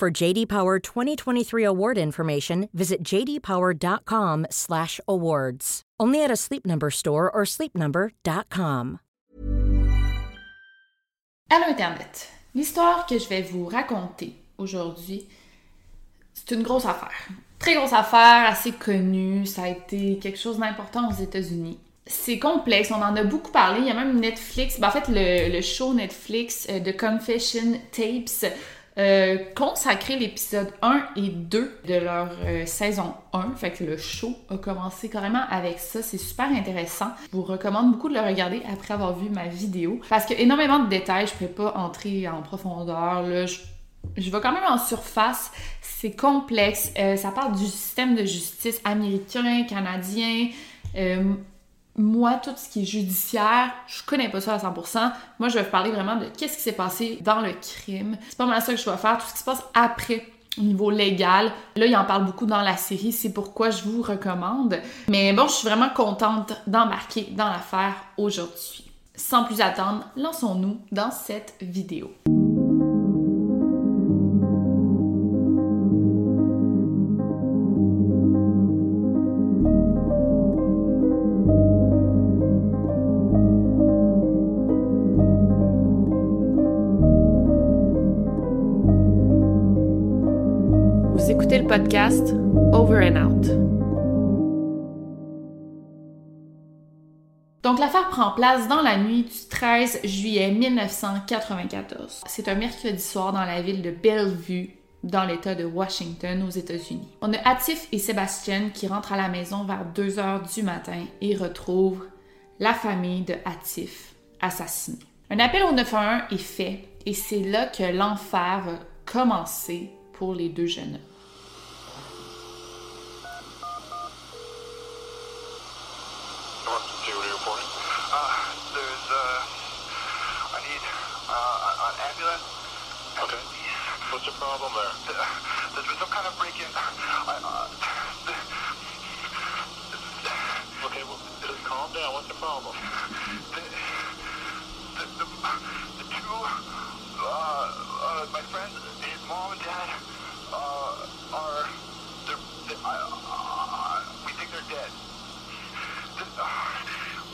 For JD Power 2023 award information, visit jdpower.com/awards. Only at a Sleep Number store or sleepnumber.com. Allô Internet. L'histoire que je vais vous raconter aujourd'hui, c'est une grosse affaire. Très grosse affaire, assez connue. Ça a été quelque chose d'important aux États-Unis. C'est complexe, on en a beaucoup parlé. Il y a même Netflix, ben, en fait, le, le show Netflix euh, de Confession Tapes euh, consacré l'épisode 1 et 2 de leur euh, saison 1. Fait que le show a commencé carrément avec ça. C'est super intéressant. Je vous recommande beaucoup de le regarder après avoir vu ma vidéo. Parce que énormément de détails, je ne peux pas entrer en profondeur. Là, je, je vais quand même en surface. C'est complexe. Euh, ça parle du système de justice américain, canadien. Euh, moi, tout ce qui est judiciaire, je connais pas ça à 100%. Moi, je vais vous parler vraiment de qu'est-ce qui s'est passé dans le crime. C'est pas mal ça que je vais faire, tout ce qui se passe après au niveau légal. Là, il en parle beaucoup dans la série, c'est pourquoi je vous recommande. Mais bon, je suis vraiment contente d'embarquer dans l'affaire aujourd'hui. Sans plus attendre, lançons-nous dans cette vidéo. Podcast Over and Out. Donc l'affaire prend place dans la nuit du 13 juillet 1994. C'est un mercredi soir dans la ville de Bellevue, dans l'État de Washington, aux États-Unis. On a Atif et Sébastien qui rentrent à la maison vers 2 heures du matin et retrouvent la famille de Atif assassinée. Un appel au 911 est fait et c'est là que l'enfer va commencer pour les deux jeunes hommes. Problem there? There's been some kind of break-in. I, uh, okay, well, just calm down. What's the problem? The, the, the, the two, uh, uh, my friends, his mom and dad, uh, are, they're, they, I, uh, we think they're dead.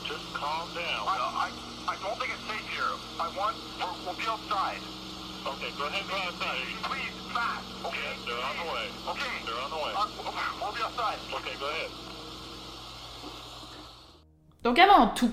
Just calm down. I, I, I don't think it's safe here. I want, we're, we'll be outside. Okay, go ahead and go outside. Please, fast, okay? they're on the way. Okay. They're on the way. Uh, we'll be outside. Okay, go ahead. Donc avant tout,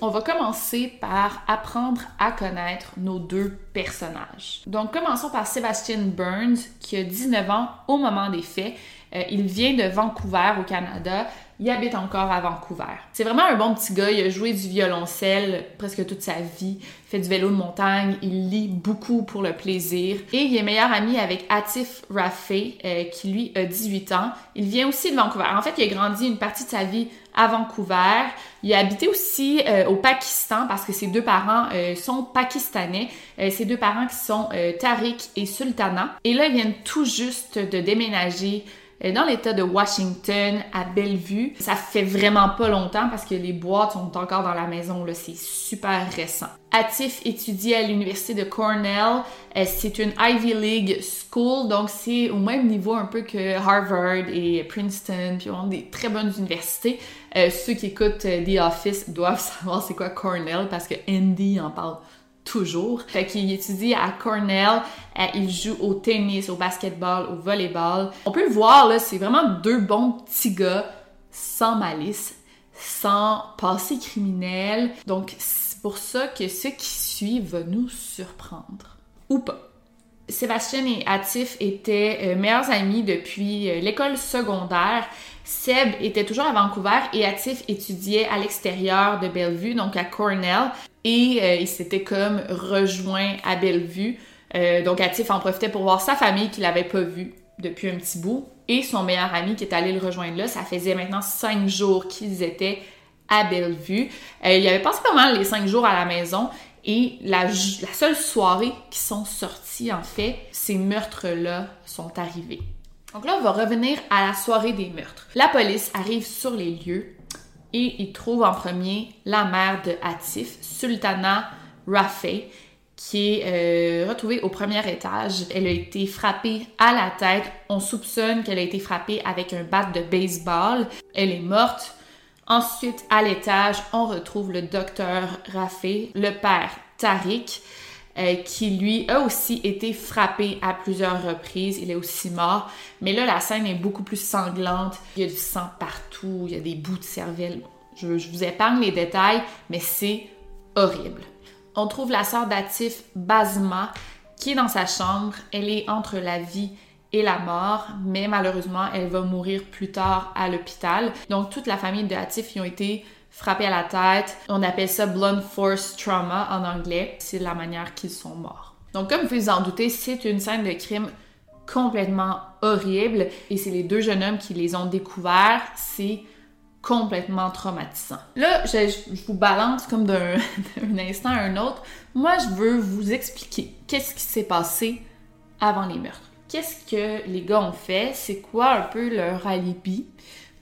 on va commencer par apprendre à connaître nos deux personnages. Donc commençons par Sébastien Burns, qui a 19 ans au moment des faits. Euh, il vient de Vancouver au Canada. Il habite encore à Vancouver. C'est vraiment un bon petit gars. Il a joué du violoncelle presque toute sa vie. Fait du vélo de montagne. Il lit beaucoup pour le plaisir. Et il est meilleur ami avec Atif Raffé, euh, qui lui a 18 ans. Il vient aussi de Vancouver. En fait, il a grandi une partie de sa vie à Vancouver. Il a habité aussi euh, au Pakistan parce que ses deux parents euh, sont pakistanais. Ses deux parents qui sont Tariq et Sultana. Et là, ils viennent tout juste de déménager dans l'état de Washington, à Bellevue. Ça fait vraiment pas longtemps parce que les boîtes sont encore dans la maison, là, c'est super récent. Atif étudie à l'université de Cornell. Euh, c'est une Ivy League school, donc c'est au même niveau un peu que Harvard et Princeton, puis on a des très bonnes universités. Euh, ceux qui écoutent euh, The Office doivent savoir c'est quoi Cornell parce que Andy en parle toujours. Fait qu'il étudie à Cornell, euh, il joue au tennis, au basketball, au volleyball. On peut le voir, là, c'est vraiment deux bons petits gars sans malice, sans passé criminel. Donc, c'est pour ça que ce qui suit va nous surprendre. Ou pas. Sébastien et Atif étaient euh, meilleurs amis depuis euh, l'école secondaire. Seb était toujours à Vancouver et Atif étudiait à l'extérieur de Bellevue, donc à Cornell. Et euh, ils s'étaient comme rejoints à Bellevue. Euh, donc Atif en profitait pour voir sa famille qu'il n'avait pas vue depuis un petit bout et son meilleur ami qui est allé le rejoindre là. Ça faisait maintenant cinq jours qu'ils étaient à Bellevue. Euh, il avait passé pas mal les cinq jours à la maison et la, la seule soirée qui sont sortis, en fait, ces meurtres-là sont arrivés. Donc là, on va revenir à la soirée des meurtres. La police arrive sur les lieux et il trouve en premier la mère de Atif, Sultana Rafay, qui est euh, retrouvée au premier étage. Elle a été frappée à la tête. On soupçonne qu'elle a été frappée avec un bat de baseball. Elle est morte. Ensuite, à l'étage, on retrouve le docteur Rafay, le père Tariq, euh, qui lui a aussi été frappé à plusieurs reprises. Il est aussi mort. Mais là, la scène est beaucoup plus sanglante. Il y a du sang partout, il y a des bouts de cervelle. Je, vous épargne les détails, mais c'est horrible. On trouve la sœur d'Atif, Basma, qui est dans sa chambre. Elle est entre la vie et la mort, mais malheureusement, elle va mourir plus tard à l'hôpital. Donc, toute la famille de Atif y ont été frappés à la tête. On appelle ça blunt force trauma en anglais. C'est la manière qu'ils sont morts. Donc, comme vous pouvez vous en douter, c'est une scène de crime complètement horrible et c'est les deux jeunes hommes qui les ont découverts. C'est complètement traumatisant. Là, je, je vous balance comme d'un instant à un autre. Moi, je veux vous expliquer qu'est-ce qui s'est passé avant les meurtres. Qu'est-ce que les gars ont fait? C'est quoi un peu leur alibi?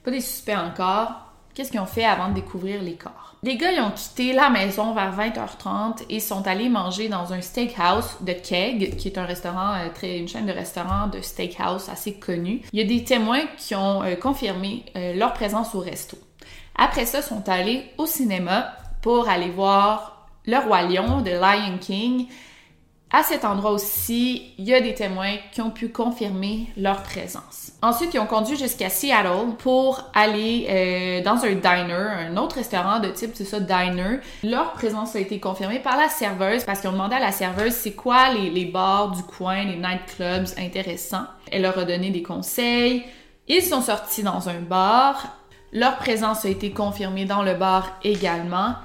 Pas des suspects encore. Qu'est-ce qu'ils ont fait avant de découvrir les corps? Les gars, ils ont quitté la maison vers 20h30 et sont allés manger dans un steakhouse de Keg, qui est un restaurant, euh, très, une chaîne de restaurants de steakhouse assez connue. Il y a des témoins qui ont euh, confirmé euh, leur présence au resto. Après ça, ils sont allés au cinéma pour aller voir Le Roi Lion de Lion King à cet endroit aussi, il y a des témoins qui ont pu confirmer leur présence. Ensuite, ils ont conduit jusqu'à Seattle pour aller euh, dans un diner, un autre restaurant de type, c'est ça, diner. Leur présence a été confirmée par la serveuse parce qu'ils ont demandé à la serveuse c'est quoi les, les bars du coin, les nightclubs intéressants? Elle leur a donné des conseils. Ils sont sortis dans un bar. Leur présence a été confirmée dans le bar également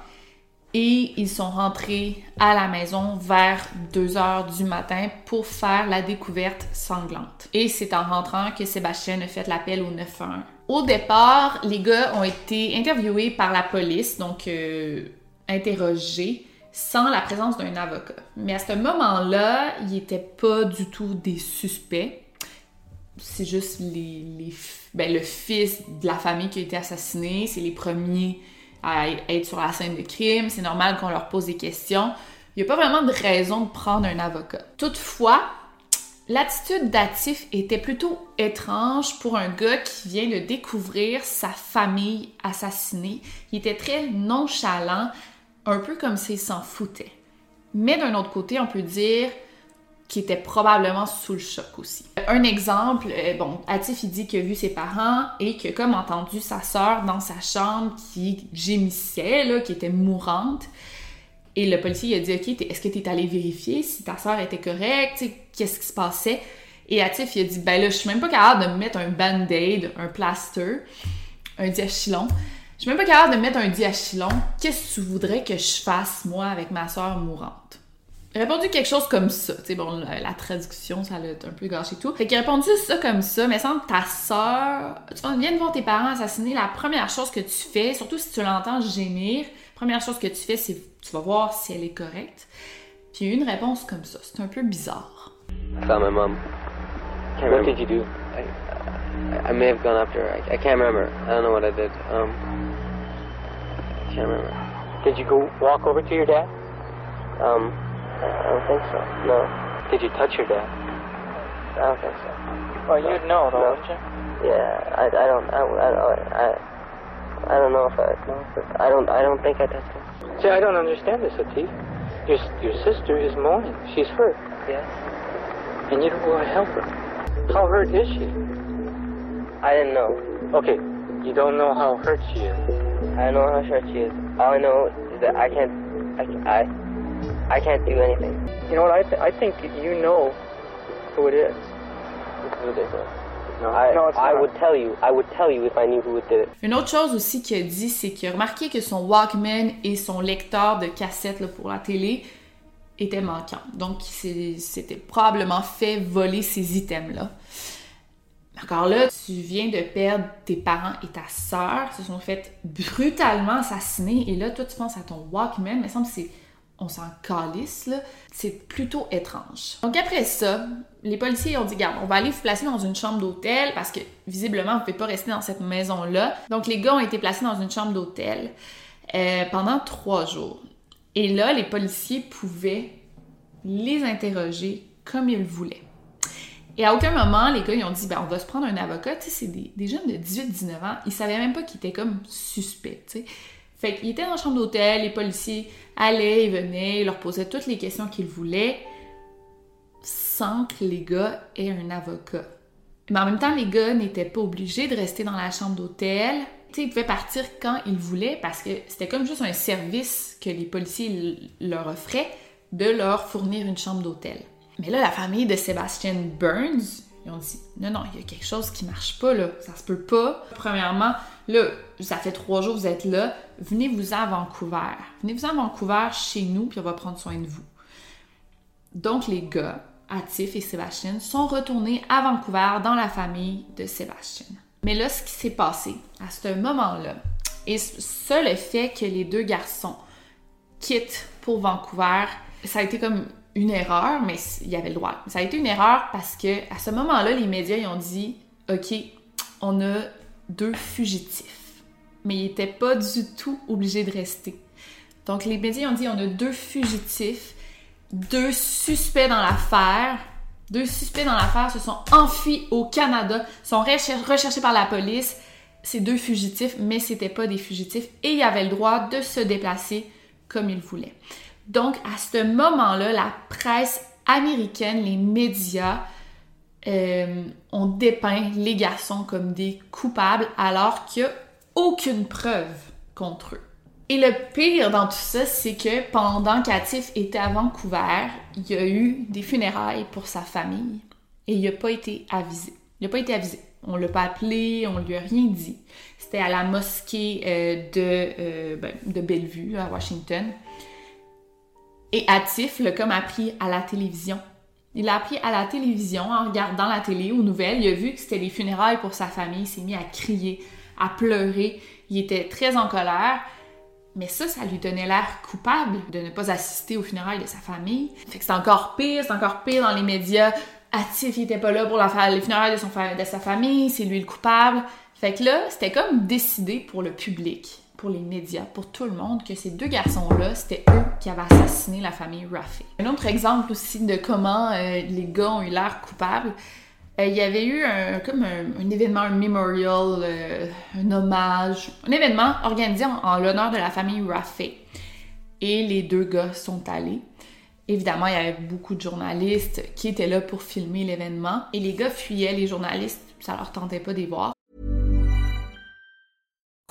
et ils sont rentrés à la maison vers 2 heures du matin pour faire la découverte sanglante. Et c'est en rentrant que Sébastien a fait l'appel au 911. Au départ, les gars ont été interviewés par la police, donc euh, interrogés sans la présence d'un avocat. Mais à ce moment-là, ils n'étaient pas du tout des suspects. C'est juste les, ben, le fils de la famille qui a été assassiné, c'est les premiers à être sur la scène de crime, c'est normal qu'on leur pose des questions. Il n'y a pas vraiment de raison de prendre un avocat. Toutefois, l'attitude d'Atif était plutôt étrange pour un gars qui vient de découvrir sa famille assassinée. Il était très nonchalant, un peu comme s'il s'en foutait. Mais d'un autre côté, on peut dire qui était probablement sous le choc aussi. Un exemple, euh, bon, Atif il dit qu'il a vu ses parents et que comme entendu sa sœur dans sa chambre qui gémissait, là, qui était mourante. Et le policier il a dit OK, est-ce que tu es allé vérifier si ta sœur était correcte, qu'est-ce qui se passait Et Atif il a dit ben là, je suis même pas capable de me mettre un band-aid, un plaster, un diachylon. Je suis même pas capable de mettre un diachylon. Qu'est-ce que tu voudrais que je fasse moi avec ma sœur mourante répondu quelque chose comme ça. Tu sais, bon, la, traduction, ça l'a un peu gâché tout. Fait qu'il a répondu ça comme ça, mais sans ta sœur, tu viens de voir tes parents assassinés, la première chose que tu fais, surtout si tu l'entends gémir, première chose que tu fais, c'est tu vas voir si elle est correcte. Puis une réponse comme ça, c'est un peu bizarre. I found my mom. Can't what did you do? I, I, I may have gone after her. I, I can't remember. I don't know what I did. Um, I can't remember. Did you go walk over to your dad? Um, I don't think so. No. Did you touch your dad? I don't think so. Well, you'd know, though, No. wouldn't you? Yeah, I, I don't, I, I, I, I don't know if I, no, I don't, I don't think I touched him. See, I don't understand this, Atif. Your, your sister is mourning. She's hurt. Yeah. And you don't want to help her. How hurt is she? I didn't know. Okay, you don't know how hurt she is. I don't know how hurt she is. All I know is that I can't, I, can- I, I can't do anything. You know what? I, th- I think you know who it is. It's ridiculous. No, I, no, it's I not. would tell you. I would tell you if I knew who did it. Une autre chose aussi qu'il a dit, c'est qu'il a remarqué que son Walkman et son lecteur de cassette là, pour la télé était manquante. Donc, il s'était probablement fait voler ces items-là. Encore là, tu viens de perdre tes parents et ta sœur, se sont fait brutalement assassiner, et là, toi, tu penses à ton Walkman, mais il semble que c'est on s'en calisse, là. C'est plutôt étrange. Donc après ça, les policiers ont dit, garde, on va aller vous placer dans une chambre d'hôtel parce que visiblement, vous ne pouvez pas rester dans cette maison-là. Donc les gars ont été placés dans une chambre d'hôtel euh, pendant trois jours. Et là, les policiers pouvaient les interroger comme ils voulaient. Et à aucun moment, les gars, ils ont dit, ben, on va se prendre un avocat. Tu sais, c'est des, des, jeunes de 18-19 ans. Ils savaient même pas qu'ils étaient comme suspects, tu sais. Fait qu'ils étaient dans la chambre d'hôtel, les policiers allaient et venaient, leur posaient toutes les questions qu'ils voulaient, sans que les gars aient un avocat. Mais en même temps, les gars n'étaient pas obligés de rester dans la chambre d'hôtel. Ils pouvaient partir quand ils voulaient parce que c'était comme juste un service que les policiers leur offraient de leur fournir une chambre d'hôtel. Mais là, la famille de Sébastien Burns, ils ont dit non, non, il y a quelque chose qui marche pas là, ça se peut pas. Premièrement, là, ça fait trois jours que vous êtes là, venez-vous à Vancouver. Venez-vous à Vancouver chez nous, puis on va prendre soin de vous. Donc, les gars, Atif et Sébastien, sont retournés à Vancouver dans la famille de Sébastien. Mais là, ce qui s'est passé à ce moment-là, et ça, le fait que les deux garçons quittent pour Vancouver, ça a été comme une erreur, mais il y avait le droit. Ça a été une erreur parce que à ce moment-là, les médias ils ont dit OK, on a deux fugitifs. Mais ils n'étaient pas du tout obligés de rester. Donc les médias ont dit on a deux fugitifs, deux suspects dans l'affaire. Deux suspects dans l'affaire se sont enfuis au Canada, sont recherchés par la police. Ces deux fugitifs, mais c'était pas des fugitifs et ils avaient le droit de se déplacer comme ils voulaient. Donc, à ce moment-là, la presse américaine, les médias, euh, ont dépeint les garçons comme des coupables alors qu'il n'y a aucune preuve contre eux. Et le pire dans tout ça, c'est que pendant qu'Atif était à Vancouver, il y a eu des funérailles pour sa famille et il n'a pas été avisé. Il n'a pas été avisé. On l'a pas appelé, on lui a rien dit. C'était à la mosquée euh, euh, ben, de Bellevue, à Washington. Et Atif l'a comme appris à la télévision. Il a appris à la télévision en regardant la télé aux nouvelles. Il a vu que c'était les funérailles pour sa famille. Il s'est mis à crier, à pleurer. Il était très en colère. Mais ça, ça lui donnait l'air coupable de ne pas assister aux funérailles de sa famille. Fait que c'est encore pire, c'est encore pire dans les médias. Atif, il était pas là pour la, les funérailles de sa famille, c'est lui le coupable. Fait que là, c'était comme décidé pour le public pour les médias, pour tout le monde, que ces deux garçons-là, c'était eux qui avaient assassiné la famille Raffy. Un autre exemple aussi de comment euh, les gars ont eu l'air coupables, euh, il y avait eu un, comme un, événement, un memorial, euh, un hommage, un événement organisé en, l'honneur de la famille Raffy. Et les deux gars sont allés. Évidemment, il y avait beaucoup de journalistes qui étaient là pour filmer l'événement. Et les gars fuyaient les journalistes, ça leur tentait pas les voir.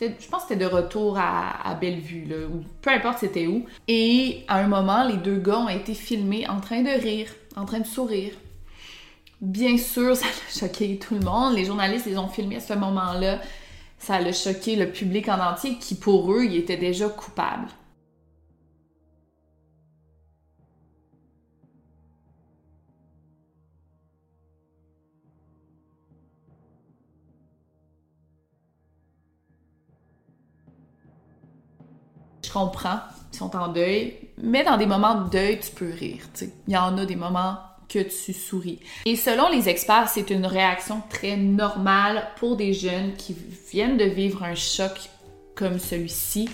Je pense que c'était de retour à, Bellevue, là, ou peu importe c'était où. Et à un moment, les deux gars ont été filmés en train de rire, en train de sourire. Bien sûr, ça a choqué tout le monde. Les journalistes les ont filmés à ce moment-là. Ça a choqué le public en entier qui, pour eux, ils étaient déjà coupables. Je comprends, ils sont en deuil, mais dans des moments de deuil, tu peux rire. Il y en a des moments que tu souris. Et selon les experts, c'est une réaction très normale pour des jeunes qui viennent de vivre un choc comme celui-ci,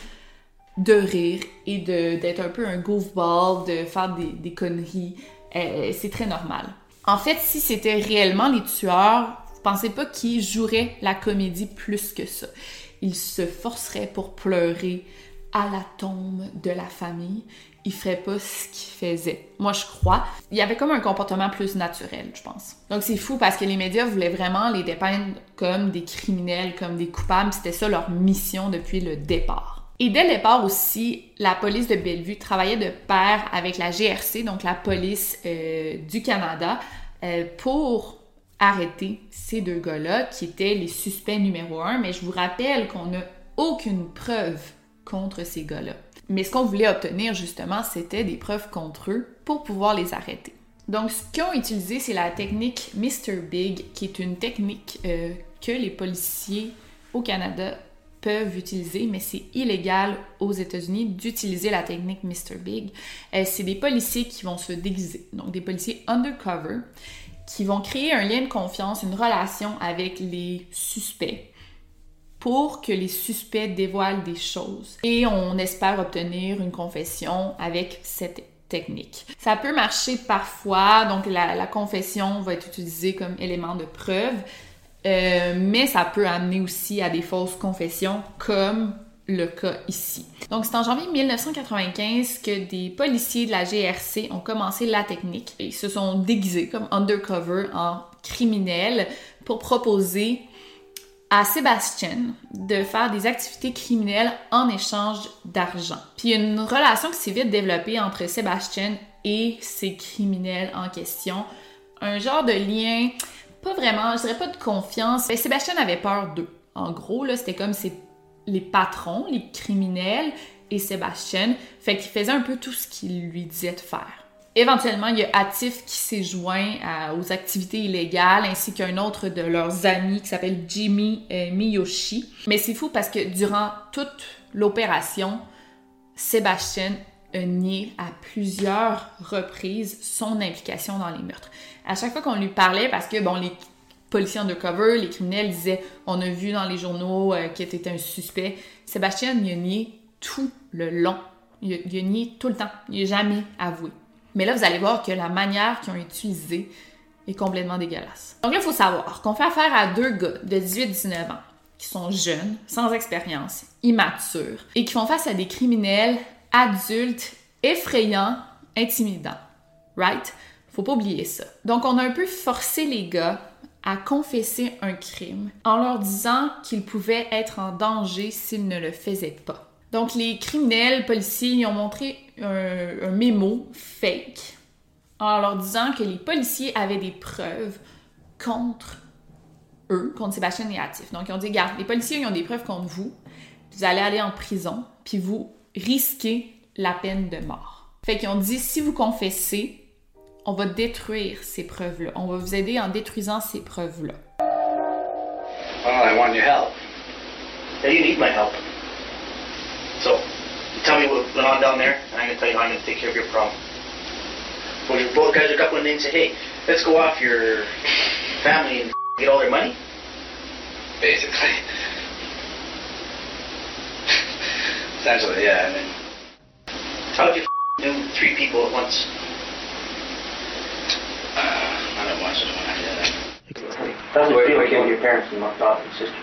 de rire et d'être un peu un goofball, de faire des, conneries. Euh, c'est très normal. En fait, si c'était réellement les tueurs, vous pensez pas qu'ils joueraient la comédie plus que ça. Ils se forceraient pour pleurer à la tombe de la famille. Ils feraient pas ce qu'ils faisaient. Moi, je crois. Il y avait comme un comportement plus naturel, je pense. Donc, c'est fou parce que les médias voulaient vraiment les dépeindre comme des criminels, comme des coupables. C'était ça leur mission depuis le départ. Et dès le départ aussi, la police de Bellevue travaillait de pair avec la GRC, donc la police euh, du Canada, euh, pour arrêter ces deux gars-là qui étaient les suspects numéro un. Mais je vous rappelle qu'on n'a aucune preuve contre ces gars-là. Mais ce qu'on voulait obtenir justement, c'était des preuves contre eux pour pouvoir les arrêter. Donc, ce qu'ils ont utilisé, c'est la technique Mr. Big, qui est une technique euh, que les policiers au Canada peuvent utiliser, mais c'est illégal aux États-Unis d'utiliser la technique Mr. Big. Euh, c'est des policiers qui vont se déguiser, donc des policiers undercover, qui vont créer un lien de confiance, une relation avec les suspects pour que les suspects dévoilent des choses. Et on espère obtenir une confession avec cette technique. Ça peut marcher parfois, donc la, confession va être utilisée comme élément de preuve, euh, mais ça peut amener aussi à des fausses confessions comme le cas ici. Donc c'est en janvier 1995 que des policiers de la GRC ont commencé la technique et se sont déguisés comme undercover en criminels pour proposer à Sébastien de faire des activités criminelles en échange d'argent. Puis une relation qui s'est vite développée entre Sébastien et ces criminels en question. Un genre de lien, pas vraiment, je dirais pas de confiance. Mais Sébastien avait peur d'eux. En gros, là, c'était comme les patrons, les criminels et Sébastien. Fait qu'il faisait un peu tout ce qu'il lui disait de faire. Éventuellement, il y a Atif qui s'est joint aux activités illégales, ainsi qu'un autre de leurs amis qui s'appelle Jimmy euh, Miyoshi. Mais c'est fou parce que durant toute l'opération, Sébastien a nié à plusieurs reprises son implication dans les meurtres. À chaque fois qu'on lui parlait, parce que bon, les policiers undercover, les criminels disaient on a vu dans les journaux euh, qu'il était un suspect, Sébastien il a nié tout le long. Il a, il a nié tout le temps. Il n'a jamais avoué. Mais là, vous allez voir que la manière qu'ils ont utilisée est complètement dégueulasse. Donc là, il faut savoir qu'on fait affaire à deux gars de 18-19 ans qui sont jeunes, sans expérience, immatures, et qui font face à des criminels adultes, effrayants, intimidants. Right? Faut pas oublier ça. Donc, on a un peu forcé les gars à confesser un crime en leur disant qu'ils pouvaient être en danger s'ils ne le faisaient pas. Donc, les criminels policiers ont montré un, mémo fake en leur disant que les policiers avaient des preuves contre eux, contre Sébastien et. Donc, ils ont dit, regarde, les policiers ils ont des preuves contre vous, vous allez aller en prison, puis vous risquez la peine de mort. Fait qu'ils ont dit, si vous confessez, on va détruire ces preuves-là. On va vous aider en détruisant ces preuves-là. I want your help. you need my help. So, tell me what went on down there, and I'm going to tell you how I'm going to take care of your problem. Well, you both guys are up one day and say, hey, let's go off your family and get all their money? Basically. Essentially, yeah, I mean. How did you do three people at once? Uh, not at once, just when I did it. Doesn't feel like giving your parents and off and sister.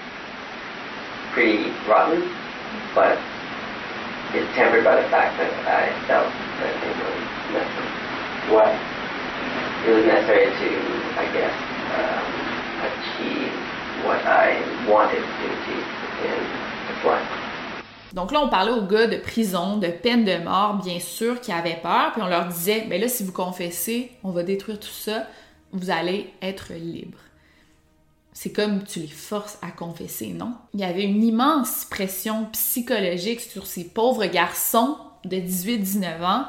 Pretty rotten, but Donc là, on parlait aux gars de prison, de peine de mort, bien sûr, qui avaient peur, puis on leur disait, ben là, si vous confessez, on va détruire tout ça, vous allez être libre. C'est comme tu les forces à confesser, non? Il y avait une immense pression psychologique sur ces pauvres garçons de 18-19 ans.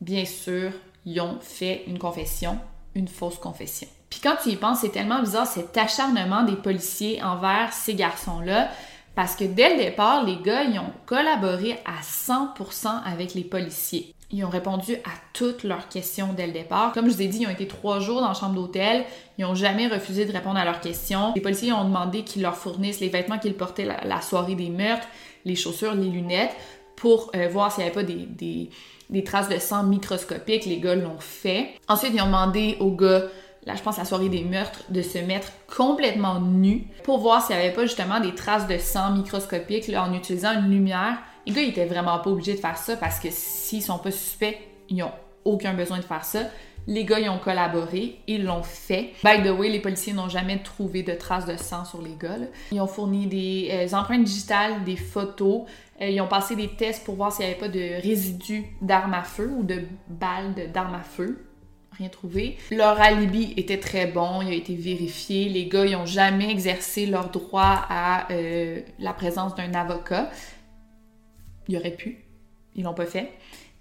Bien sûr, ils ont fait une confession, une fausse confession. Puis quand tu y penses, c'est tellement bizarre cet acharnement des policiers envers ces garçons-là, parce que dès le départ, les gars, ils ont collaboré à 100% avec les policiers. Ils ont répondu à toutes leurs questions dès le départ. Comme je vous ai dit, ils ont été trois jours dans la chambre d'hôtel. Ils n'ont jamais refusé de répondre à leurs questions. Les policiers ont demandé qu'ils leur fournissent les vêtements qu'ils portaient la, soirée des meurtres, les chaussures, les lunettes, pour euh, voir s'il n'y avait pas des, traces de sang microscopiques. Les gars l'ont fait. Ensuite, ils ont demandé aux gars là, je pense la soirée des meurtres, de se mettre complètement nu pour voir s'il n'y avait pas justement des traces de sang microscopiques en utilisant une lumière. Les gars, ils étaient vraiment pas obligés de faire ça parce que s'ils sont pas suspects, ils n'ont aucun besoin de faire ça. Les gars, ils ont collaboré, ils l'ont fait. By the way, les policiers n'ont jamais trouvé de traces de sang sur les gars. Ils ont fourni des euh, empreintes digitales, des photos. Euh, ils ont passé des tests pour voir s'il n'y avait pas de résidus d'armes à feu ou de balles d'armes à feu. Rien trouvé. Leur alibi était très bon, il a été vérifié. Les gars, ils n'ont jamais exercé leur droit à euh, la présence d'un avocat. Ils auraient pu. Ils l'ont pas fait.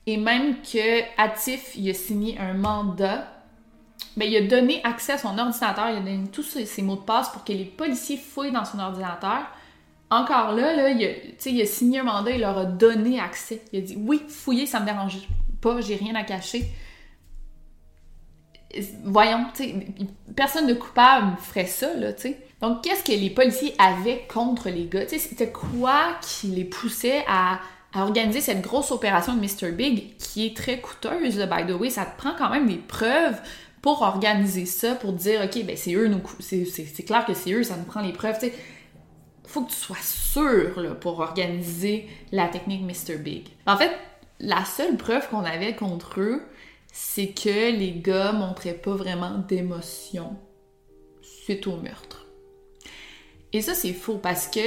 Et même que Atif, il a signé un mandat, ben, il a donné accès à son ordinateur, il a donné tous ses, mots de passe pour que les policiers fouillent dans son ordinateur. Encore là, là il, a, il signé un mandat, il leur a donné accès. Il a dit oui, fouiller, ça me dérange pas, j'ai rien à cacher. Voyons, personne de coupable ferait ça, là, tu sais. Donc, qu'est-ce que les policiers avaient contre les gars? C'était quoi qui les poussait à, à organiser cette grosse opération de Mr. Big qui est très coûteuse, là, by the way. Ça te prend quand même des preuves pour organiser ça, pour dire, OK, ben c'est eux, c'est clair que c'est eux, ça nous prend les preuves, sais. Faut que tu sois sûr, là, pour organiser la technique Mr. Big. En fait, la seule preuve qu'on avait contre eux, c'est que les gars montraient pas vraiment d'émotion suite au meurtre. Et ça, c'est faux parce que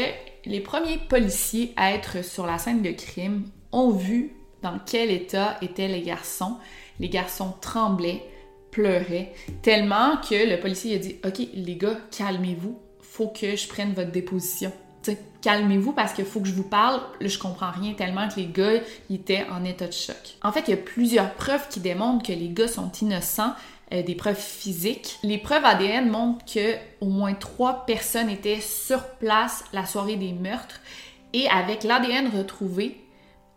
les premiers policiers à être sur la scène de crime ont vu dans quel état étaient les garçons. Les garçons tremblaient, pleuraient, tellement que le policier a dit Ok, les gars, calmez-vous, faut que je prenne votre déposition. Calmez-vous parce qu'il faut que je vous parle. Je comprends rien tellement que les gars étaient en état de choc. En fait, il y a plusieurs preuves qui démontrent que les gars sont innocents, euh, des preuves physiques. Les preuves ADN montrent que au moins trois personnes étaient sur place la soirée des meurtres et avec l'ADN retrouvé,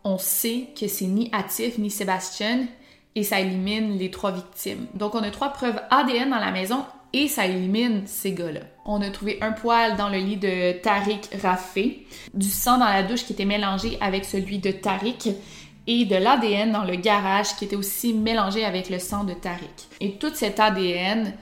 on sait que c'est ni Atif ni Sébastien et ça élimine les trois victimes. Donc on a trois preuves ADN dans la maison et ça élimine ces gars-là. On a trouvé un poil dans le lit de Tariq Raffé, du sang dans la douche qui était mélangé avec celui de Tariq et de l'ADN dans le garage qui était aussi mélangé avec le sang de Tariq. Et tout cet ADN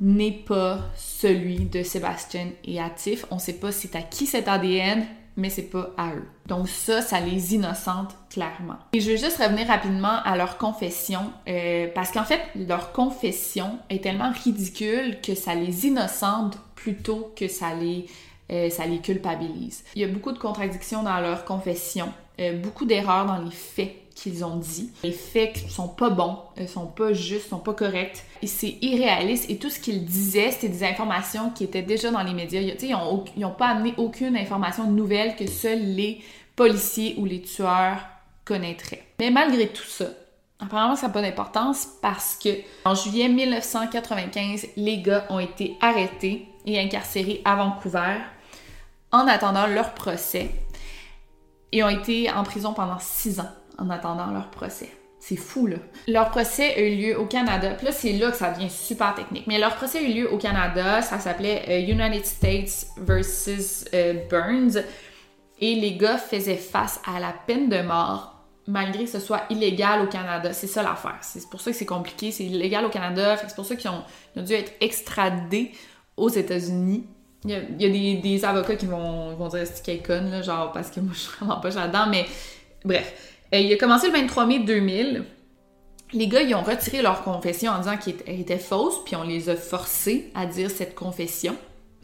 n'est pas celui de Sébastien et Atif. On sait pas c'est à qui cet ADN, mais c'est pas à eux. Donc ça, ça les innocente clairement. Et je veux juste revenir rapidement à leur confession, euh, parce qu'en fait, leur confession est tellement ridicule que ça les innocente plutôt que ça les, euh, ça les culpabilise. Il y a beaucoup de contradictions dans leur confession, euh, beaucoup d'erreurs dans les faits qu'ils ont dit. Les faits sont pas bons, euh, sont pas justes, sont pas corrects. Et c'est irréaliste. Et tout ce qu'ils disaient, c'était des informations qui étaient déjà dans les médias. Ils ont, au- ils ont pas amené aucune information nouvelle que seuls les policiers ou les tueurs connaîtraient. Mais malgré tout ça, apparemment ça n'a pas d'importance parce que en juillet 1995, les gars ont été arrêtés et incarcérés à Vancouver en attendant leur procès et ont été en prison pendant six ans en attendant leur procès. C'est fou, là. Leur procès a eu lieu au Canada. Puis là, c'est là que ça devient super technique. Mais leur procès a eu lieu au Canada. Ça s'appelait euh, United States versus euh, Burns. Et les gars faisaient face à la peine de mort, malgré que ce soit illégal au Canada. C'est ça l'affaire. C'est pour ça que c'est compliqué. C'est illégal au Canada. C'est pour ça qu'ils ont, ils ont dû être extradés aux États-Unis. Il y a, des, avocats qui vont, vont dire c'est conne, là, genre, parce que moi, je suis vraiment pas là-dedans. Mais bref. Euh, il a commencé le 23 mai 2000. Les gars, ils ont retiré leur confession en disant qu'elle était- était fausse, puis on les a forcés à dire cette confession.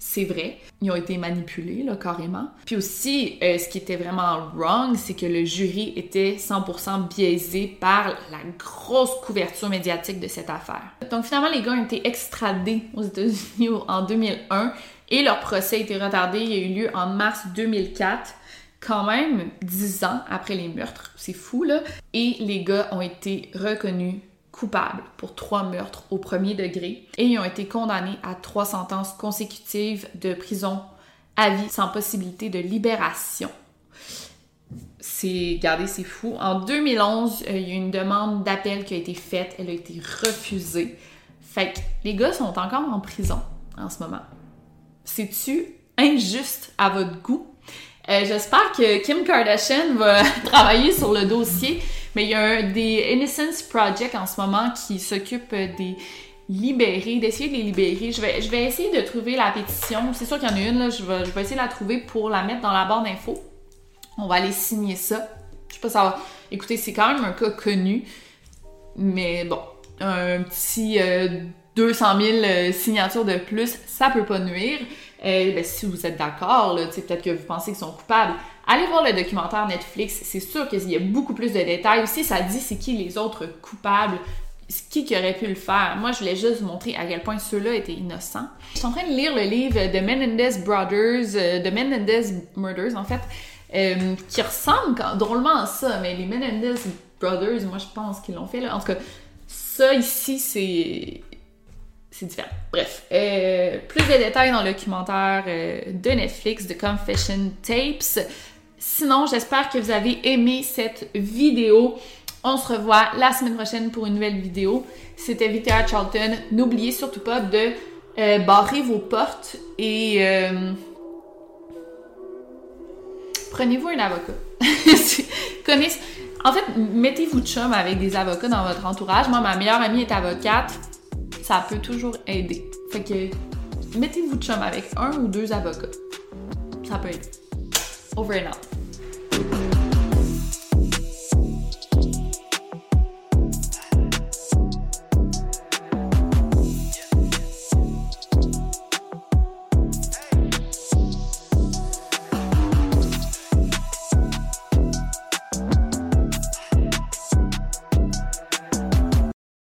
C'est vrai. Ils ont été manipulés, là, carrément. Puis aussi, euh, ce qui était vraiment wrong, c'est que le jury était 100% biaisé par la grosse couverture médiatique de cette affaire. Donc finalement, les gars ont été extradés aux États-Unis en 2001 et leur procès a été retardé. Il a eu lieu en mars 2004 quand même 10 ans après les meurtres. C'est fou, là. Et les gars ont été reconnus coupables pour trois meurtres au premier degré et ils ont été condamnés à trois sentences consécutives de prison à vie sans possibilité de libération. C'est, regardez, c'est fou. En 2011, euh, il y a une demande d'appel qui a été faite. Elle a été refusée. Fait que les gars sont encore en prison en ce moment. C'est-tu injuste à votre goût? Euh, J'espère que Kim Kardashian va travailler sur le dossier, mais il y a un, des Innocence Project en ce moment qui s'occupe des libérer, d'essayer de les libérer. Je vais, je vais essayer de trouver la pétition. C'est sûr qu'il y en a une, là. Je vais, je vais essayer de la trouver pour la mettre dans la barre d'infos. On va aller signer ça. Je sais pas ça va. Écoutez, c'est quand même un cas connu. Mais bon, un petit euh, 200 000 euh, signatures de plus, ça peut pas nuire. Euh, ben, si vous êtes d'accord, peut-être que vous pensez qu'ils sont coupables, allez voir le documentaire Netflix. C'est sûr qu'il y a beaucoup plus de détails. Aussi, ça dit c'est qui les autres coupables, qui qui aurait pu le faire. Moi, je voulais juste vous montrer à quel point ceux-là étaient innocents. Je suis en train de lire le livre de Menendez Brothers, euh, de Menendez Murders, en fait, qui ressemble quand- drôlement à ça, mais les Menendez Brothers, moi, je pense qu'ils l'ont fait, là. En tout cas, ça, ici, c'est... C'est différent. Bref, euh, plus de détails dans le documentaire euh, de Netflix, de Confession Tapes. Sinon, j'espère que vous avez aimé cette vidéo. On se revoit la semaine prochaine pour une nouvelle vidéo. C'était Victoria Charlton. N'oubliez surtout pas de euh, barrer vos portes et prenez-vous un avocat. Connaissez... En fait, mettez-vous de chum avec des avocats dans votre entourage. Moi, ma meilleure amie est avocate. Ça peut toujours aider. Fait que mettez-vous de chum avec un ou deux avocats. Ça peut aider. Over and out.